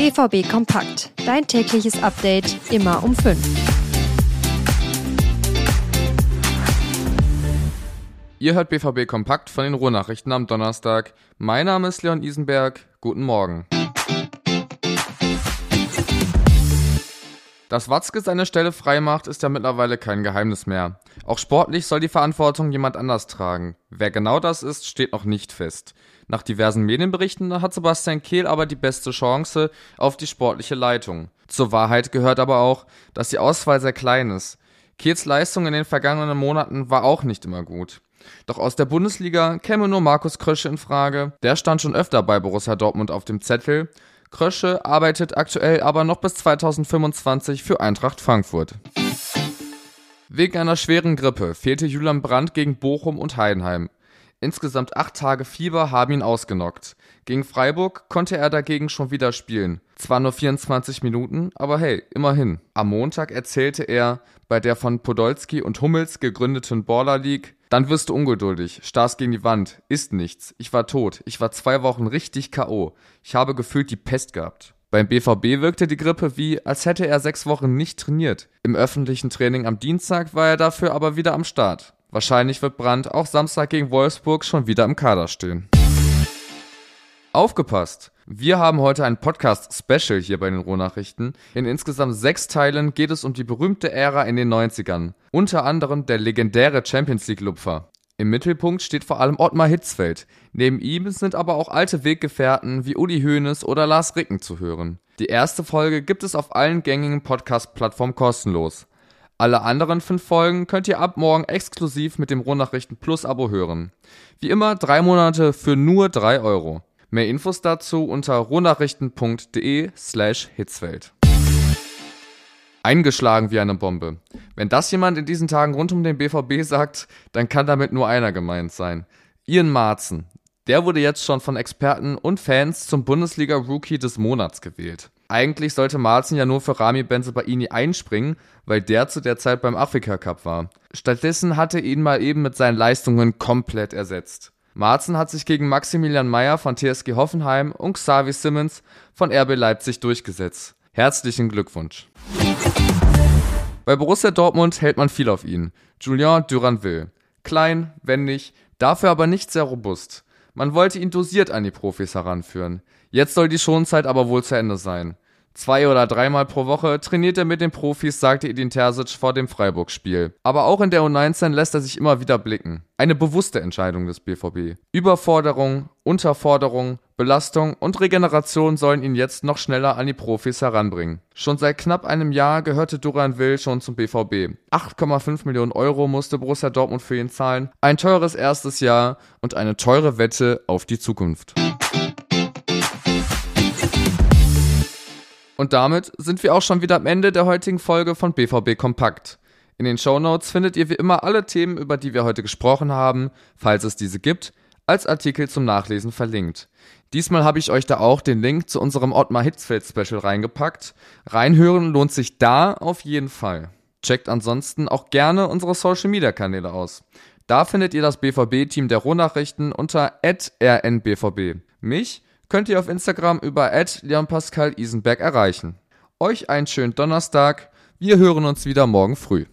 BVB Kompakt. Dein tägliches Update immer um 5. Ihr hört BVB Kompakt von den Ruhrnachrichten am Donnerstag. Mein Name ist Leon Isenberg. Guten Morgen. Dass Watzke seine Stelle freimacht, ist ja mittlerweile kein Geheimnis mehr. Auch sportlich soll die Verantwortung jemand anders tragen. Wer genau das ist, steht noch nicht fest. Nach diversen Medienberichten hat Sebastian Kehl aber die beste Chance auf die sportliche Leitung. Zur Wahrheit gehört aber auch, dass die Auswahl sehr klein ist. Kehls Leistung in den vergangenen Monaten war auch nicht immer gut. Doch aus der Bundesliga käme nur Markus Krösche in Frage. Der stand schon öfter bei Borussia Dortmund auf dem Zettel Krösche arbeitet aktuell aber noch bis 2025 für Eintracht Frankfurt. Wegen einer schweren Grippe fehlte Julian Brandt gegen Bochum und Heidenheim. Insgesamt acht Tage Fieber haben ihn ausgenockt. Gegen Freiburg konnte er dagegen schon wieder spielen. Zwar nur 24 Minuten, aber hey, immerhin. Am Montag erzählte er bei der von Podolski und Hummels gegründeten Baller League, dann wirst du ungeduldig, starrst gegen die Wand, ist nichts. Ich war tot. Ich war zwei Wochen richtig K.O. Ich habe gefühlt die Pest gehabt. Beim BVB wirkte die Grippe wie, als hätte er sechs Wochen nicht trainiert. Im öffentlichen Training am Dienstag war er dafür aber wieder am Start. Wahrscheinlich wird Brandt auch Samstag gegen Wolfsburg schon wieder im Kader stehen. Aufgepasst! Wir haben heute ein Podcast-Special hier bei den Rohnachrichten. In insgesamt sechs Teilen geht es um die berühmte Ära in den 90ern. Unter anderem der legendäre Champions League-Lupfer. Im Mittelpunkt steht vor allem Ottmar Hitzfeld. Neben ihm sind aber auch alte Weggefährten wie Uli Hoeneß oder Lars Ricken zu hören. Die erste Folge gibt es auf allen gängigen Podcast-Plattformen kostenlos. Alle anderen fünf Folgen könnt ihr ab morgen exklusiv mit dem Rohnachrichten Plus Abo hören. Wie immer drei Monate für nur drei Euro. Mehr Infos dazu unter rohnachrichten.de slash Hitzfeld. Eingeschlagen wie eine Bombe. Wenn das jemand in diesen Tagen rund um den BVB sagt, dann kann damit nur einer gemeint sein. Ian Marzen. Der wurde jetzt schon von Experten und Fans zum Bundesliga-Rookie des Monats gewählt. Eigentlich sollte Marzen ja nur für Rami Benzebaini einspringen, weil der zu der Zeit beim Afrika Cup war. Stattdessen hatte ihn mal eben mit seinen Leistungen komplett ersetzt. Marzen hat sich gegen Maximilian Meyer von TSG Hoffenheim und Xavi Simmons von RB Leipzig durchgesetzt. Herzlichen Glückwunsch. Bei Borussia Dortmund hält man viel auf ihn. Julien Duranville. Klein, wendig, dafür aber nicht sehr robust. Man wollte ihn dosiert an die Profis heranführen. Jetzt soll die Schonzeit aber wohl zu Ende sein. Zwei oder dreimal pro Woche trainiert er mit den Profis, sagte Edin Terzic vor dem Freiburg-Spiel. Aber auch in der U19 lässt er sich immer wieder blicken. Eine bewusste Entscheidung des BVB. Überforderung, Unterforderung, Belastung und Regeneration sollen ihn jetzt noch schneller an die Profis heranbringen. Schon seit knapp einem Jahr gehörte Duran Will schon zum BVB. 8,5 Millionen Euro musste Borussia Dortmund für ihn zahlen, ein teures erstes Jahr und eine teure Wette auf die Zukunft. Und damit sind wir auch schon wieder am Ende der heutigen Folge von BVB Kompakt. In den Show Notes findet ihr wie immer alle Themen, über die wir heute gesprochen haben, falls es diese gibt, als Artikel zum Nachlesen verlinkt. Diesmal habe ich euch da auch den Link zu unserem Ottmar Hitzfeld Special reingepackt. Reinhören lohnt sich da auf jeden Fall. Checkt ansonsten auch gerne unsere Social Media Kanäle aus. Da findet ihr das BVB-Team der Rohnachrichten unter rnbvb. Mich könnt ihr auf Instagram über leonpascal Isenberg erreichen. Euch einen schönen Donnerstag. Wir hören uns wieder morgen früh.